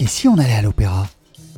Et si on allait à l'opéra?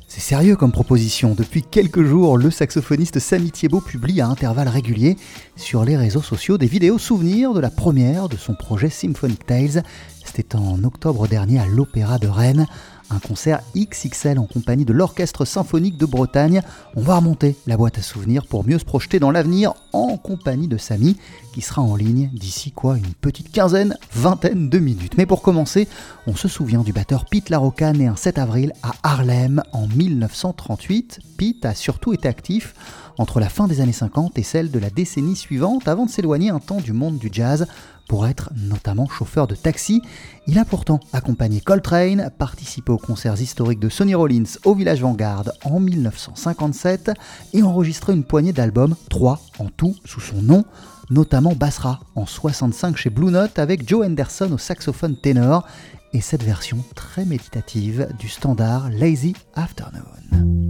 C'est sérieux comme proposition. Depuis quelques jours, le saxophoniste Samy Thiebaud publie à intervalles réguliers sur les réseaux sociaux des vidéos souvenirs de la première de son projet Symphonic Tales. C'était en octobre dernier à l'Opéra de Rennes un concert XXL en compagnie de l'Orchestre Symphonique de Bretagne. On va remonter la boîte à souvenirs pour mieux se projeter dans l'avenir en compagnie de Samy, qui sera en ligne d'ici quoi une petite quinzaine, vingtaine de minutes. Mais pour commencer, on se souvient du batteur Pete Larocca né un 7 avril à Harlem en 1938. Pete a surtout été actif entre la fin des années 50 et celle de la décennie suivante avant de s'éloigner un temps du monde du jazz pour être notamment chauffeur de taxi. Il a pourtant accompagné Coltrane, participé aux concerts historiques de Sonny Rollins au Village Vanguard en 1957 et enregistré une poignée d'albums, trois en tout sous son nom, notamment Basra en 65 chez Blue Note avec Joe Henderson au saxophone ténor et cette version très méditative du standard Lazy Afternoon.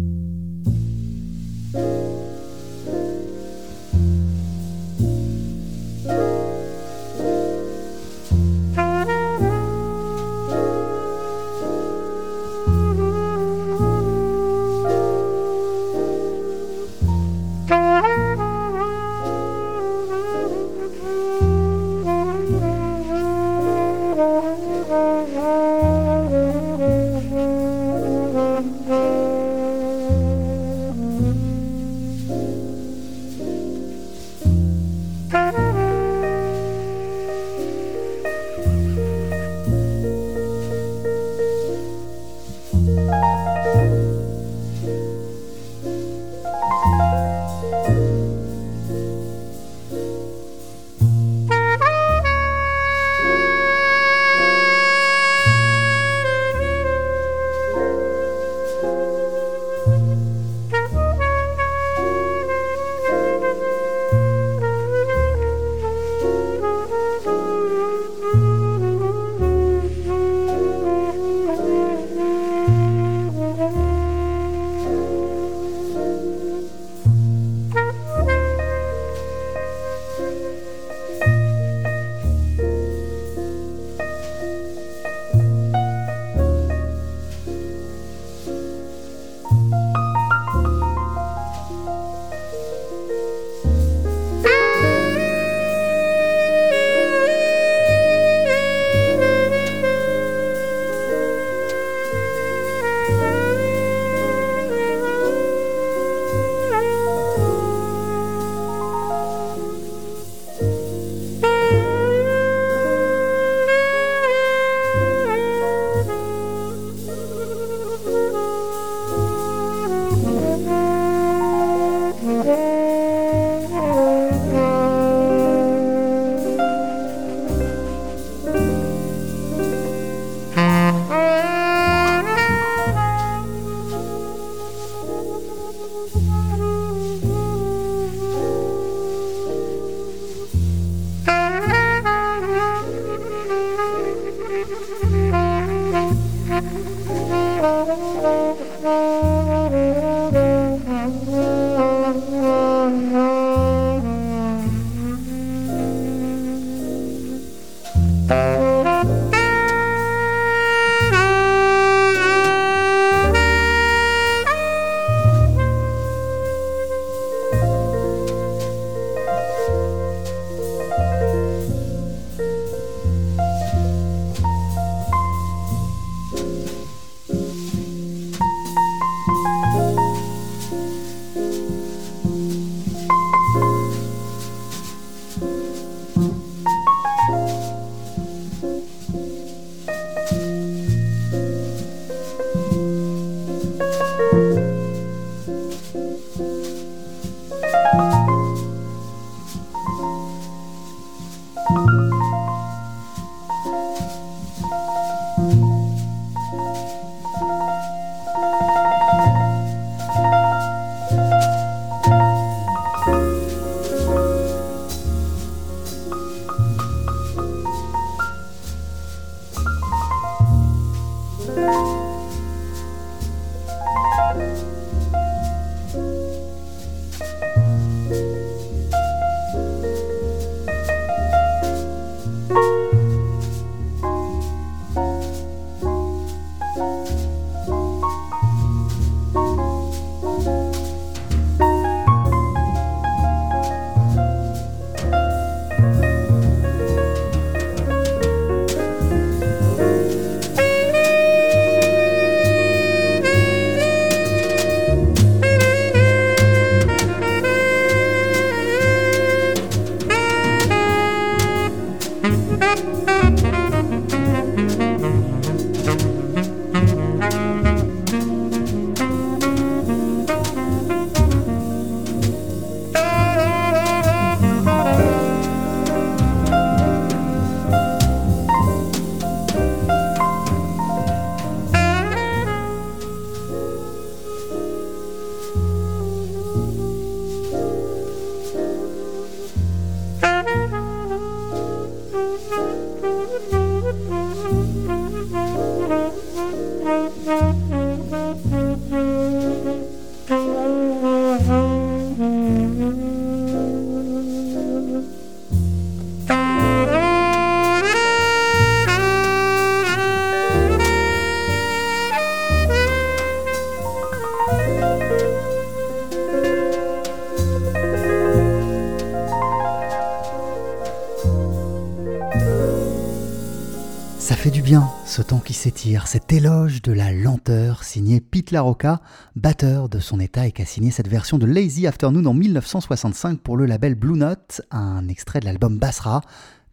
S'étire, cet éloge de la lenteur signé Pete LaRocca, batteur de son état et qui a signé cette version de Lazy Afternoon en 1965 pour le label Blue Note, un extrait de l'album Basra.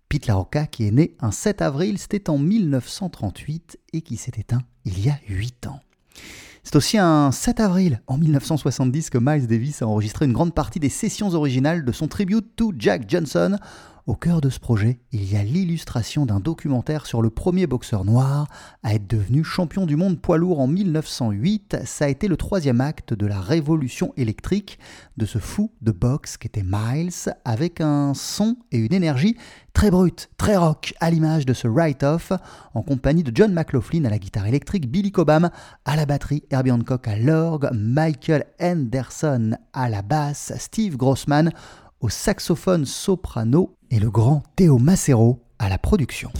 Pete LaRocca qui est né un 7 avril, c'était en 1938 et qui s'est éteint il y a 8 ans. C'est aussi un 7 avril en 1970 que Miles Davis a enregistré une grande partie des sessions originales de son tribute to Jack Johnson au cœur de ce projet, il y a l'illustration d'un documentaire sur le premier boxeur noir à être devenu champion du monde poids lourd en 1908. Ça a été le troisième acte de la révolution électrique de ce fou de boxe qu'était Miles, avec un son et une énergie très brute, très rock, à l'image de ce write-off, en compagnie de John McLaughlin à la guitare électrique, Billy Cobham à la batterie, Herbie Hancock à l'orgue, Michael Henderson à la basse, Steve Grossman au saxophone soprano et le grand Théo Macero à la production.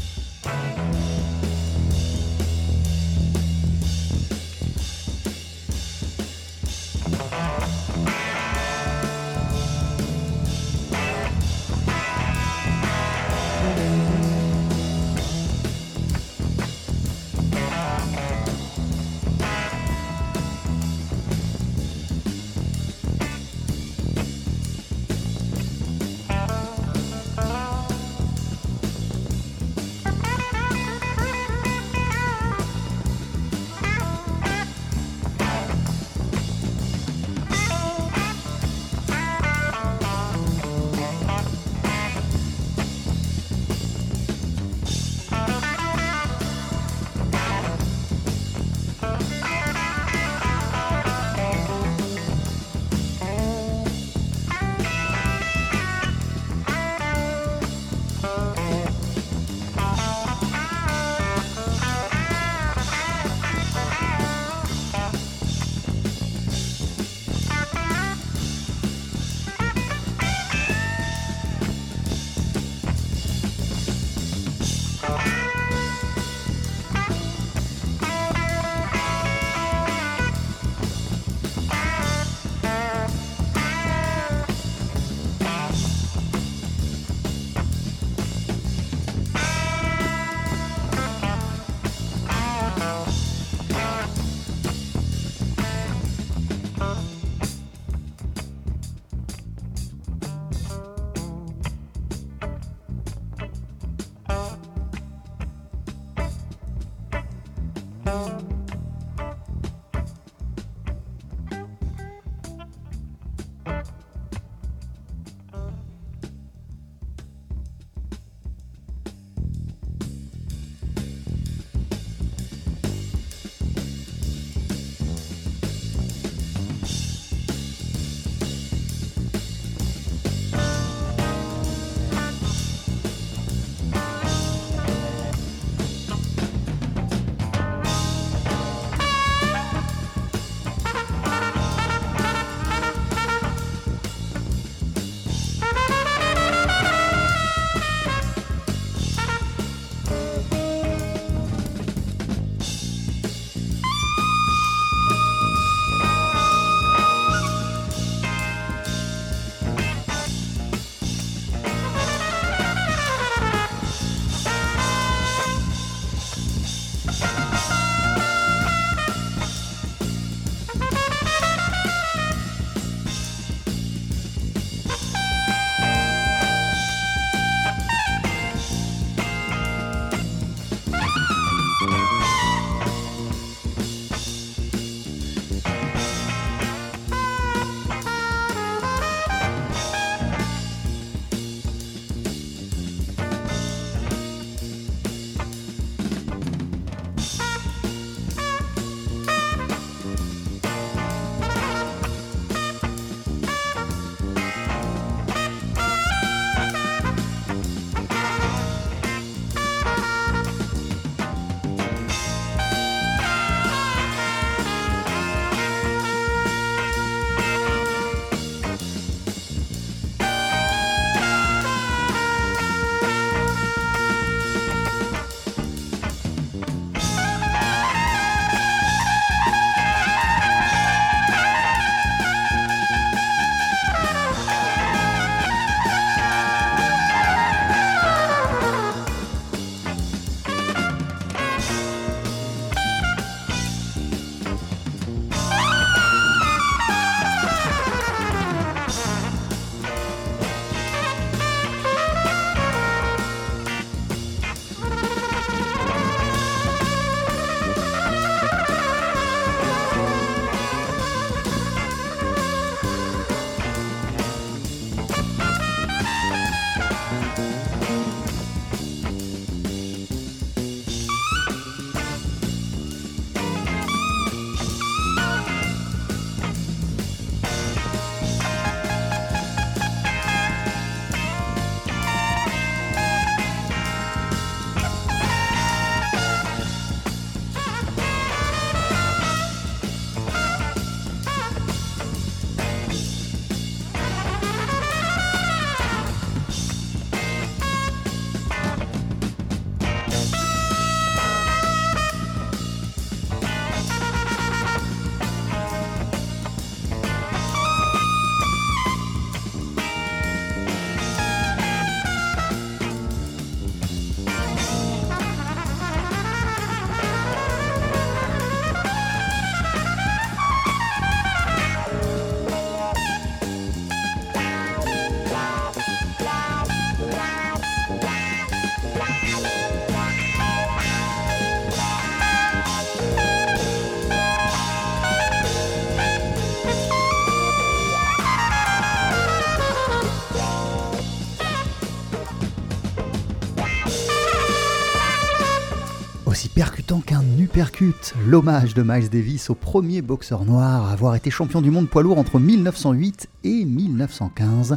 Percutant qu'un uppercut, l'hommage de Miles Davis au premier boxeur noir à avoir été champion du monde poids lourd entre 1908 et 1915.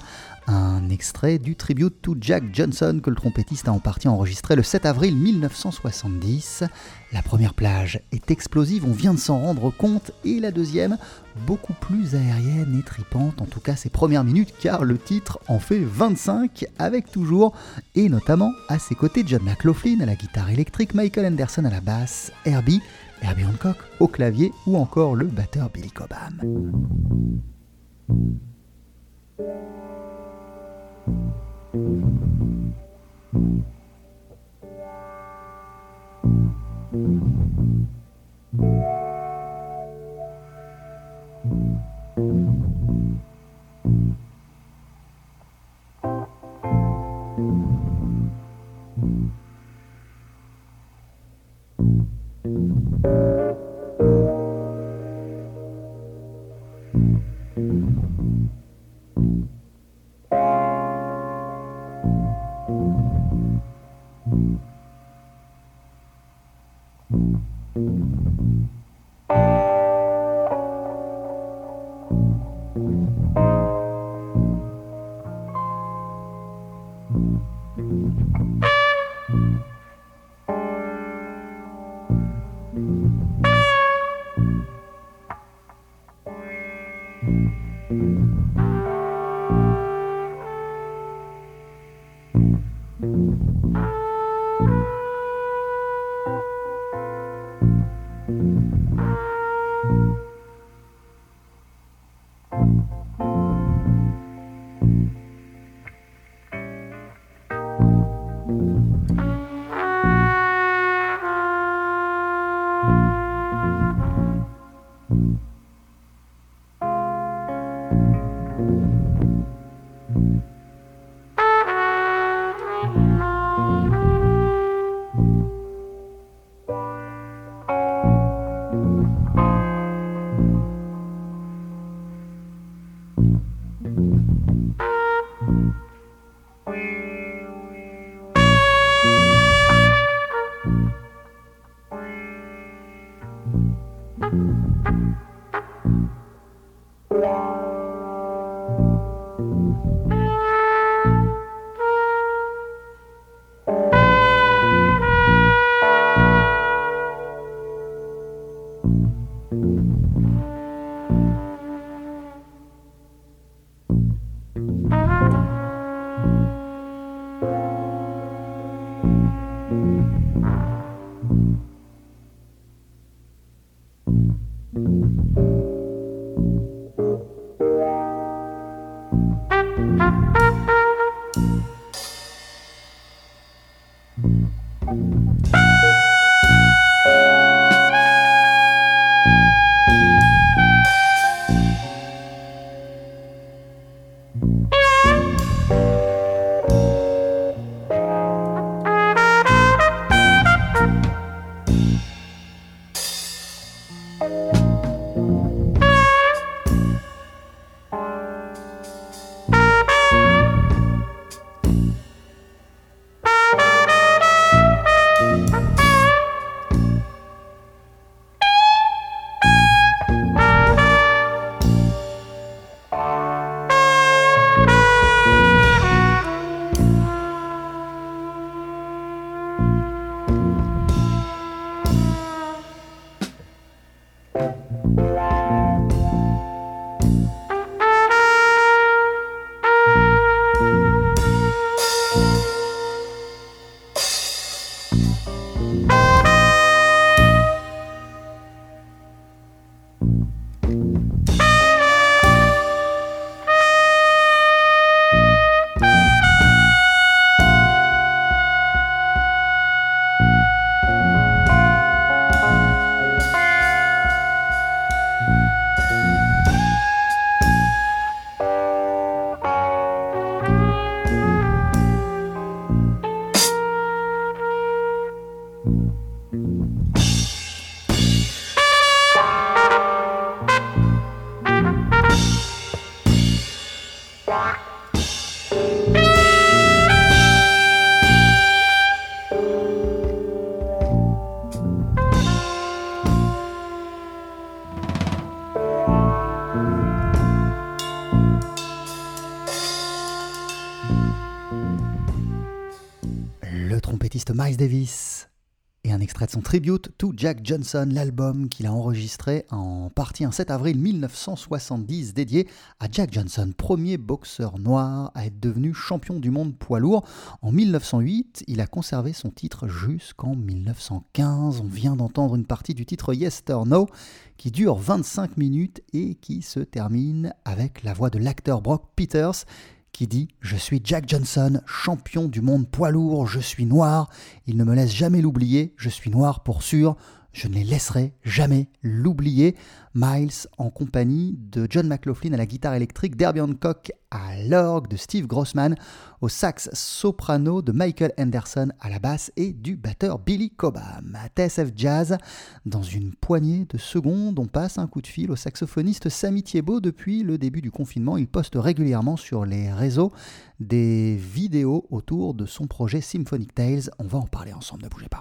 Un extrait du tribute to Jack Johnson que le trompettiste a en partie enregistré le 7 avril 1970. La première plage est explosive, on vient de s'en rendre compte, et la deuxième, beaucoup plus aérienne et tripante, en tout cas ses premières minutes, car le titre en fait 25, avec toujours, et notamment à ses côtés, John McLaughlin à la guitare électrique, Michael Anderson à la basse, Herbie, Herbie Hancock au clavier, ou encore le batteur Billy Cobham. Thank you. Miles Davis et un extrait de son tribute to Jack Johnson, l'album qu'il a enregistré en partie un 7 avril 1970 dédié à Jack Johnson, premier boxeur noir à être devenu champion du monde poids lourd. En 1908, il a conservé son titre jusqu'en 1915. On vient d'entendre une partie du titre Yes or No qui dure 25 minutes et qui se termine avec la voix de l'acteur Brock Peters qui dit Je suis Jack Johnson, champion du monde poids lourd, je suis noir, il ne me laisse jamais l'oublier, je suis noir pour sûr, je ne les laisserai jamais l'oublier. Miles en compagnie de John McLaughlin à la guitare électrique, Derby Hancock à l'orgue, de Steve Grossman au sax soprano, de Michael Anderson à la basse et du batteur Billy Cobham. À TSF Jazz, dans une poignée de secondes, on passe un coup de fil au saxophoniste Sammy Thiebaud. Depuis le début du confinement, il poste régulièrement sur les réseaux des vidéos autour de son projet Symphonic Tales. On va en parler ensemble, ne bougez pas.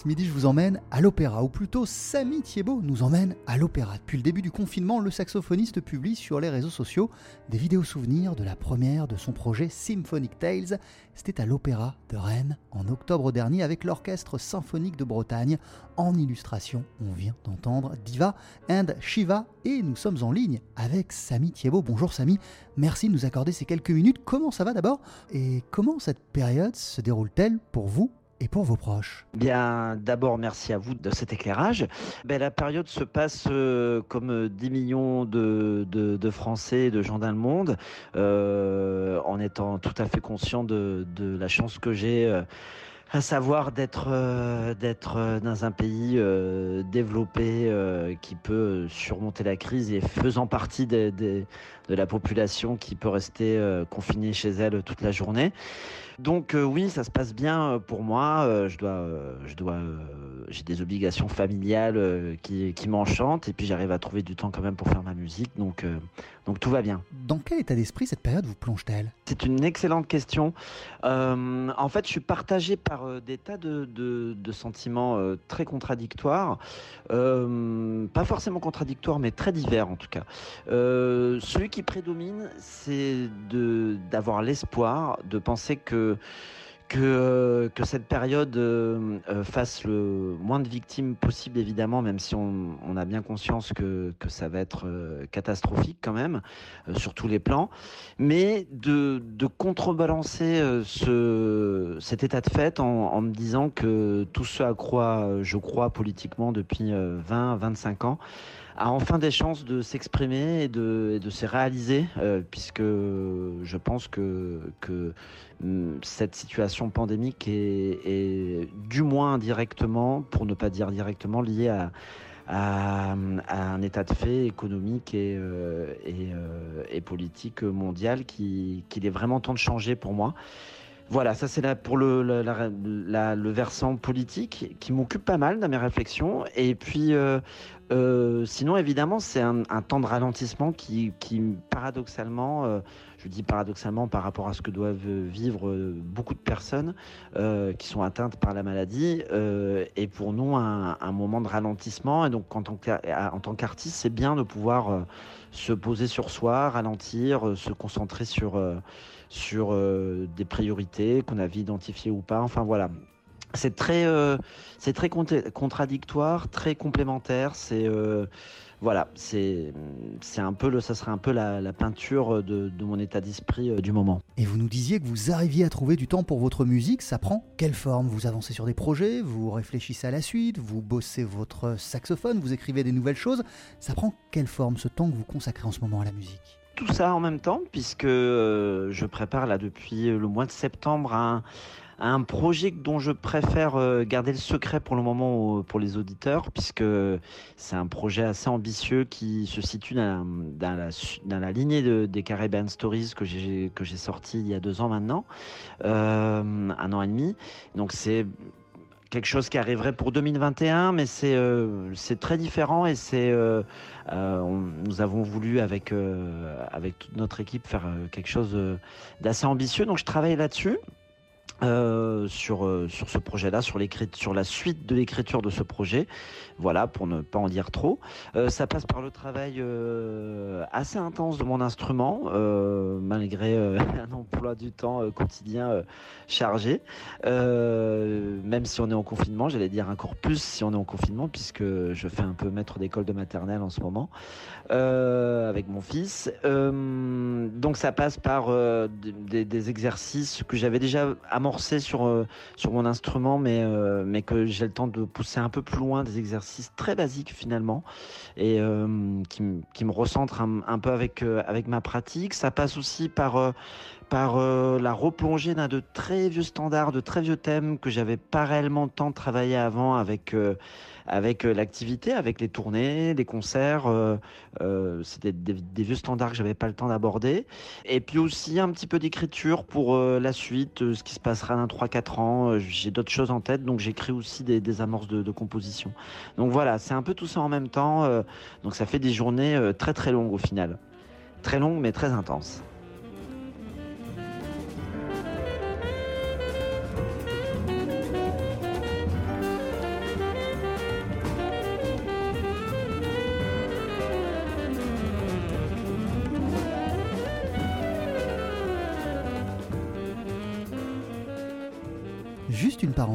Ce midi je vous emmène à l'opéra, ou plutôt Samy Thiebaud nous emmène à l'opéra. Depuis le début du confinement, le saxophoniste publie sur les réseaux sociaux des vidéos souvenirs de la première de son projet Symphonic Tales. C'était à l'opéra de Rennes en octobre dernier avec l'Orchestre Symphonique de Bretagne. En illustration, on vient d'entendre Diva and Shiva et nous sommes en ligne avec Samy Thiebaud. Bonjour Samy, merci de nous accorder ces quelques minutes. Comment ça va d'abord? Et comment cette période se déroule-t-elle pour vous? Et pour vos proches Bien, d'abord, merci à vous de cet éclairage. Ben, la période se passe euh, comme 10 millions de, de, de, Français, de gens dans le monde, euh, en étant tout à fait conscient de, de la chance que j'ai. Euh, à savoir d'être euh, d'être euh, dans un pays euh, développé euh, qui peut surmonter la crise et faisant partie de, de, de la population qui peut rester confinée chez elle toute la journée. Donc oui, ça se passe bien pour moi. je dois je dois j'ai des obligations familiales qui, qui m'enchantent et puis j'arrive à trouver du temps quand même pour faire ma musique. Donc donc tout va bien. Dans quel état d'esprit cette période vous plonge-t-elle? C'est une excellente question. en fait, je suis partagé par euh, des tas de, de, de sentiments euh, très contradictoires, euh, pas forcément contradictoires, mais très divers en tout cas. Euh, celui qui prédomine, c'est d'avoir l'espoir, de penser que que, euh, que cette période euh, euh, fasse le moins de victimes possible, évidemment, même si on, a bien conscience que, ça va être catastrophique quand même, sur tous les plans, mais de, contrebalancer ce, cet état de fait en, en me disant que tout ce à quoi je crois politiquement depuis 20, 25 ans, a enfin des chances de s'exprimer et de, et de se réaliser, euh, puisque je pense que, que hum, cette situation pandémique est, du moins indirectement, pour ne pas dire directement, liée à, à, un état de fait économique et, euh, et, euh, et, politique mondial qu'il qui est vraiment temps de changer pour moi. Voilà, ça c'est là pour le, versant politique qui m'occupe pas mal dans mes réflexions. Et puis, euh, euh, sinon, évidemment, c'est un, temps de ralentissement qui, paradoxalement, euh, je dis paradoxalement par rapport à ce que doivent vivre beaucoup de personnes qui sont atteintes par la maladie, et pour nous un, moment de ralentissement. Et donc, en tant qu'artiste, c'est bien de pouvoir se poser sur soi, ralentir, se concentrer sur sur des priorités qu'on avait identifiées ou pas. Enfin voilà, c'est très, euh, c'est très contradictoire, très complémentaire. C'est euh, voilà, c'est c'est un peu le, ça serait un peu la, la peinture de, mon état d'esprit euh, du moment. Et vous nous disiez que vous arriviez à trouver du temps pour votre musique. Ça prend quelle forme? Vous avancez sur des projets, vous réfléchissez à la suite, vous bossez votre saxophone, vous écrivez des nouvelles choses. Ça prend quelle forme ce temps que vous consacrez en ce moment à la musique? Tout ça en même temps, puisque euh, je prépare là depuis le mois de septembre un, un projet dont je préfère euh, garder le secret pour le moment pour les auditeurs, puisque c'est un projet assez ambitieux qui se situe dans, la, dans la, lignée de, des Caribbean Stories que j'ai sorti il y a deux ans maintenant, euh, un an et demi. Donc c'est quelque chose qui arriverait pour 2021, mais c'est euh, c'est très différent et c'est euh, euh, nous avons voulu avec avec toute notre équipe faire quelque chose d'assez ambitieux. Donc je travaille là-dessus. Euh, sur euh, sur ce projet-là, sur sur la suite de l'écriture de ce projet. Voilà, pour ne pas en dire trop. Euh, ça passe par le travail euh, assez intense de mon instrument, malgré un emploi du temps quotidien chargé. même si on est en confinement, j'allais dire encore plus si on est en confinement, puisque je fais un peu maître d'école de maternelle en ce moment avec mon fils. donc ça passe par des, des exercices que j'avais déjà amorcés sur euh, sur mon instrument, mais euh, mais que j'ai le temps de pousser un peu plus loin des exercices très basiques finalement et euh, qui, qui me recentre un, un, peu avec avec ma pratique. Ça passe aussi par par la replongée d'un de très vieux standards, de très vieux thèmes que j'avais pas réellement le temps de travailler avant avec avec l'activité, avec les tournées, les concerts. C'était des, vieux standards que j'avais pas le temps d'aborder. Et puis aussi un petit peu d'écriture pour la suite, ce qui se passe sera dans 3-4 ans. J'ai d'autres choses en tête, donc j'écris aussi des, des amorces de, de, composition. Donc voilà, c'est un peu tout ça en même temps. donc ça fait des journées très très longues au final. Très longues mais très intenses.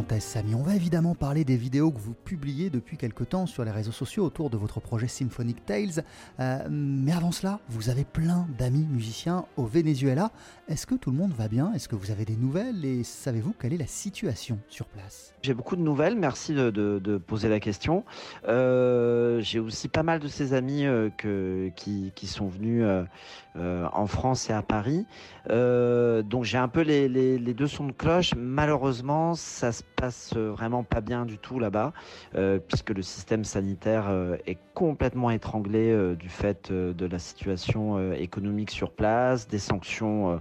Parenthèse, Samy. On va évidemment parler des vidéos que vous publiez depuis quelque temps sur les réseaux sociaux autour de votre projet Symphonic Tales. Euh, mais avant cela, vous avez plein d'amis musiciens au Venezuela. Est-ce que tout le monde va bien? Est-ce que vous avez des nouvelles? Et savez-vous quelle est la situation sur place? J'ai beaucoup de nouvelles. Merci de, poser la question. Euh, J'ai aussi pas mal de ces amis euh, qui, sont venus en France et à Paris. donc j'ai un peu les, les, les deux sons de cloche. Malheureusement, ça se passe vraiment pas bien du tout là-bas, euh, puisque le système sanitaire euh, est complètement étranglé euh, du fait de la situation économique sur place, des sanctions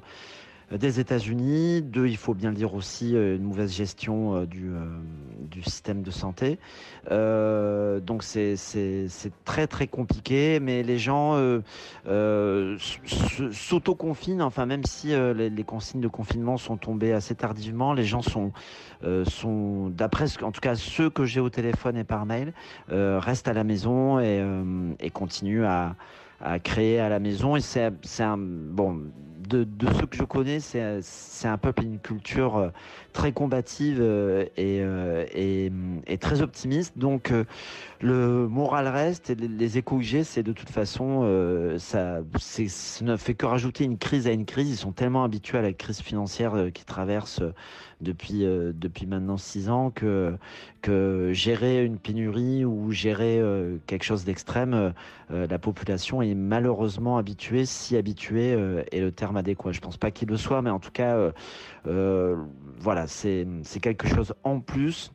des États-Unis, deux, il faut bien le dire aussi, une mauvaise gestion du, du système de santé. Euh, donc c'est très très compliqué, mais les gens euh, euh, s'auto-confinent, enfin même si les, consignes de confinement sont tombées assez tardivement, les gens sont, sont d'après en tout cas ceux que j'ai au téléphone et par mail, restent à la maison et continuent à, à créer à la maison. Et c'est un bon de, de ceux que je connais, c'est un peuple et une culture euh, très combative euh, et, euh, et, et, très optimiste. Donc le moral reste et les échos que c'est de toute façon, ça, ça ne fait que rajouter une crise à une crise. Ils sont tellement habitués à la crise financière qui traverse depuis depuis maintenant six ans que que gérer une pénurie ou gérer quelque chose d'extrême, la population est malheureusement habituée, si habituée est le terme adéquat. Je pense pas qu'il le soit, mais en tout cas, euh, euh, voilà, c'est quelque chose en plus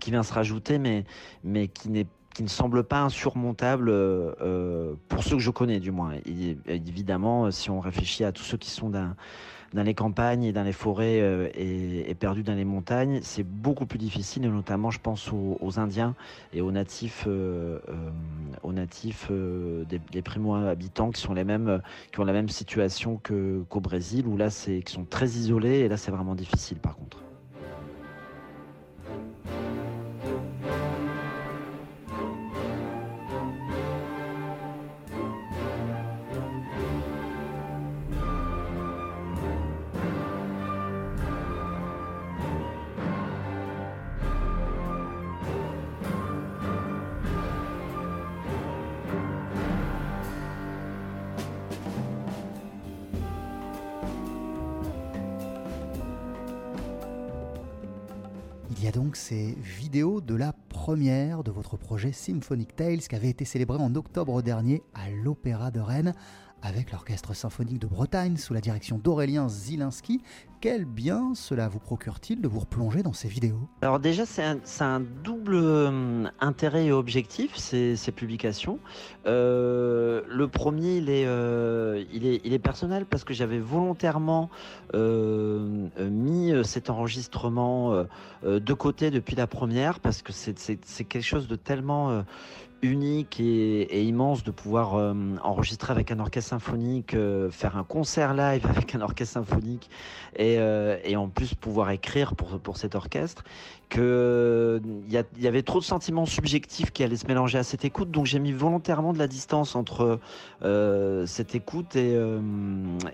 qui vient se rajouter, mais, mais qui n'est qui ne semble pas insurmontable euh, pour ceux que je connais du moins. évidemment, si on réfléchit à tous ceux qui sont dans, dans les campagnes et dans les forêts et, et, perdus dans les montagnes, c'est beaucoup plus difficile, et notamment je pense aux, Indiens et aux natifs, euh, aux natifs des, des primo-habitants qui qui ont la même situation que qu'au Brésil, où là c'est qui sont très isolés, et là c'est vraiment difficile par contre. Y a donc ces vidéos de la première de votre projet Symphonic Tales qui avait été célébré en octobre dernier à l'Opéra de Rennes avec l'Orchestre symphonique de Bretagne sous la direction d'Aurélien Zilinski. Quel bien cela vous procure-t-il de vous replonger dans ces vidéos? Alors déjà, c'est un, double euh, intérêt et objectif, ces, publications. Euh, le premier, il est, euh, il, est, il est personnel parce que j'avais volontairement mis cet enregistrement de côté depuis la première parce que c'est quelque chose de tellement unique et, immense de pouvoir euh, enregistrer avec un orchestre symphonique, euh, faire un concert live avec un orchestre symphonique et, euh, et en plus pouvoir écrire pour cet orchestre, que il y, avait trop de sentiments subjectifs qui allaient se mélanger à cette écoute, donc j'ai mis volontairement de la distance entre cette écoute et,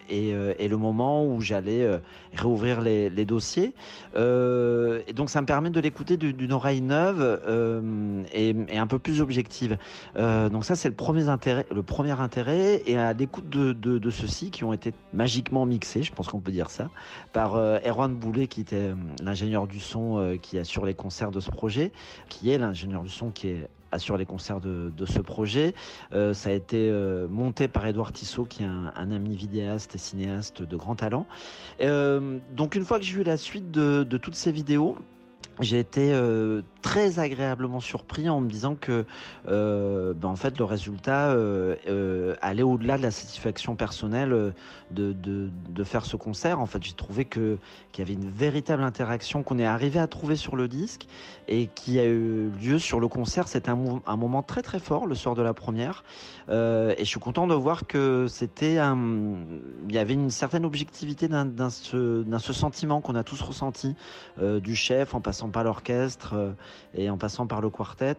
et, le moment où j'allais réouvrir les, dossiers. et donc ça me permet de l'écouter d'une oreille neuve et, un peu plus objective. Euh, donc ça c'est le premier intérêt, le premier intérêt et à l'écoute de, de, ceux-ci qui ont été magiquement mixés, je pense qu'on peut dire ça, par euh, Erwan Boulet qui était euh, l'ingénieur du son euh, qui assure les concerts de ce projet, qui est l'ingénieur du son qui est assure les concerts de, de ce projet. Euh, ça a été euh, monté par Edouard Tissot, qui est un, ami vidéaste et cinéaste de grand talent. Euh, donc une fois que j'ai vu la suite de, de toutes ces vidéos, j'ai été très agréablement surpris en me disant que euh, ben en fait le résultat euh, euh allait au-delà de la satisfaction personnelle de, de, faire ce concert. En fait, j'ai trouvé que qu'il y avait une véritable interaction qu'on est arrivé à trouver sur le disque et qui a eu lieu sur le concert. C'était un, moment très très fort le soir de la première et je suis content de voir que c'était il y avait une certaine objectivité d'un ce, ce sentiment qu'on a tous ressenti du chef en passant par l'orchestre et en passant par le quartet,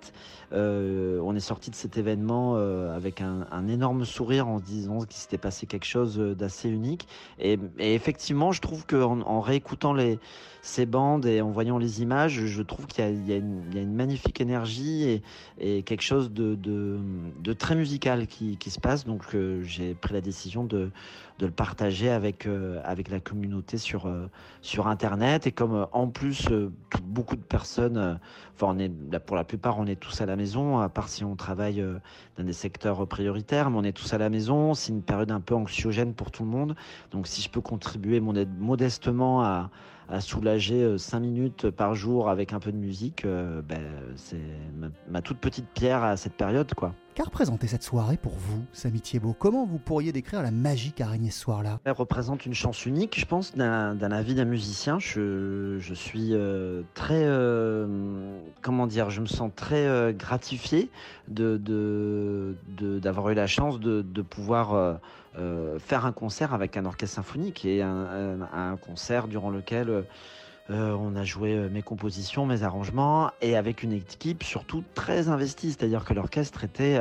on est sorti de cet événement avec un, énorme sourire en se disant qu'il s'était passé quelque chose d'assez unique. Et, effectivement, je trouve qu'en en réécoutant ces bandes et en voyant les images, je trouve qu'il y, a une magnifique énergie et, quelque chose de, très musical qui, se passe. Donc j'ai pris la décision de, le partager avec, euh, la communauté sur, euh, Internet. Et comme euh, en plus, beaucoup de personnes, enfin, pour la plupart, on est tous à la maison, à part si on travaille dans des secteurs prioritaires, mais on est tous à la maison. C'est une période un peu anxiogène pour tout le monde. Donc si je peux contribuer modestement à, à soulager 5 minutes par jour avec un peu de musique, ben, c'est ma, ma, toute petite pierre à cette période, quoi. Qu'a représenté cette soirée pour vous, Samy Thiebaud Comment vous pourriez décrire la magie araignée ce soir-là? Elle représente une chance unique, je pense, d'un avis d'un musicien. Je, suis euh, très, euh, comment dire, je me sens très euh, gratifié de d'avoir eu la chance de, pouvoir faire un concert avec un orchestre symphonique et un concert durant lequel euh, on a joué euh, mes compositions, mes arrangements, et avec une équipe surtout très investie, c'est-à-dire que l'orchestre était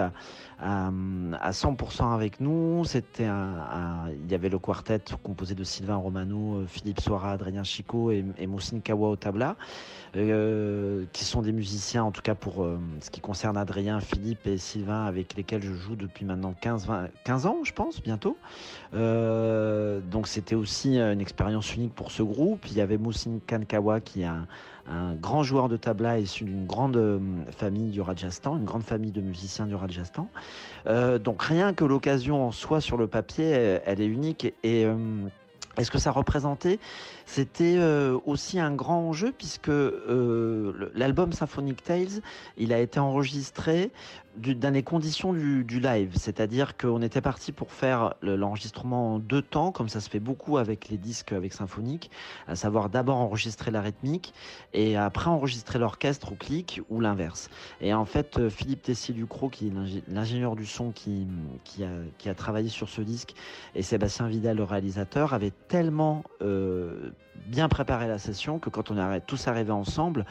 euh, à, 100% avec nous. C'était il y avait le quartet composé de Sylvain Romano, Philippe Soira, Adrien Chico et, et Moussine Kawa au tabla, qui sont des musiciens, en tout cas pour ce qui concerne Adrien, Philippe et Sylvain, avec lesquels je joue depuis maintenant 15, 15 ans, je pense, bientôt. donc c'était aussi une expérience unique pour ce groupe. Il y avait Moussine Kankawa, qui est un, grand joueur de tabla issu d'une grande euh, famille du Rajasthan, une grande famille de musiciens du Rajasthan. Euh, donc rien que l'occasion en soi sur le papier, elle, est unique et, euh, est-ce que ça représentait C'était euh, aussi un grand enjeu puisque euh, l'album Symphonic Tales, il a été enregistré dans les conditions du, live, c'est-à-dire qu'on était parti pour faire l'enregistrement en deux temps, comme ça se fait beaucoup avec les disques avec Symphonique, à savoir d'abord enregistrer la rythmique et après enregistrer l'orchestre au clic ou l'inverse. Et en fait, euh, Philippe Tessier-Ducrot, qui est l'ingénieur du son qui, qui, a, qui a travaillé sur ce disque, et Sébastien Vidal, le réalisateur, avaient tellement euh, bien préparé la session que quand on est tous arrivés ensemble,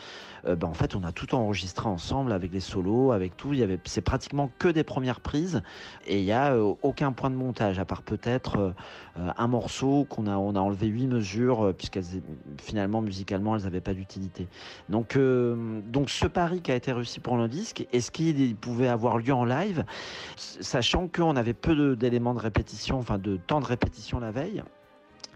euh, ben, en fait on a tout enregistré ensemble avec les solos, avec tout. Il y avait, c'est pratiquement que des premières prises et il y a euh, aucun point de montage à part peut-être un morceau qu'on a, enlevé huit mesures puisqu'elles finalement musicalement elles n'avaient pas d'utilité. Donc donc ce pari qui a été réussi pour le disque, est-ce qu'il pouvait avoir lieu en live, sachant qu'on avait peu d'éléments de répétition, enfin de temps de répétition la veille.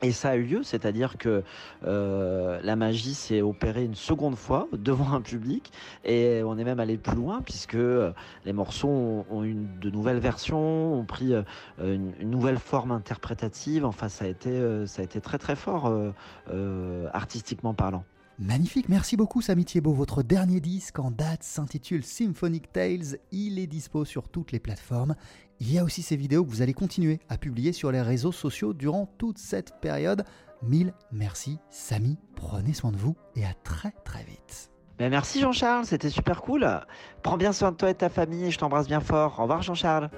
Et ça a eu lieu, c'est-à-dire que euh, la magie s'est opérée une seconde fois devant un public, et on est même allé plus loin puisque euh, les morceaux ont, eu de nouvelles versions, ont pris euh, une, nouvelle forme interprétative. Enfin, ça a été, ça a été très très fort artistiquement parlant. Magnifique, merci beaucoup Samy Thiebaud. Votre dernier disque en date s'intitule Symphonic Tales. Il est dispo sur toutes les plateformes. Il y a aussi ces vidéos que vous allez continuer à publier sur les réseaux sociaux durant toute cette période. Mille merci Samy, prenez soin de vous et à très très vite. Ben merci Jean-Charles, c'était super cool. Prends bien soin de toi et de ta famille je t'embrasse bien fort. Au revoir Jean-Charles.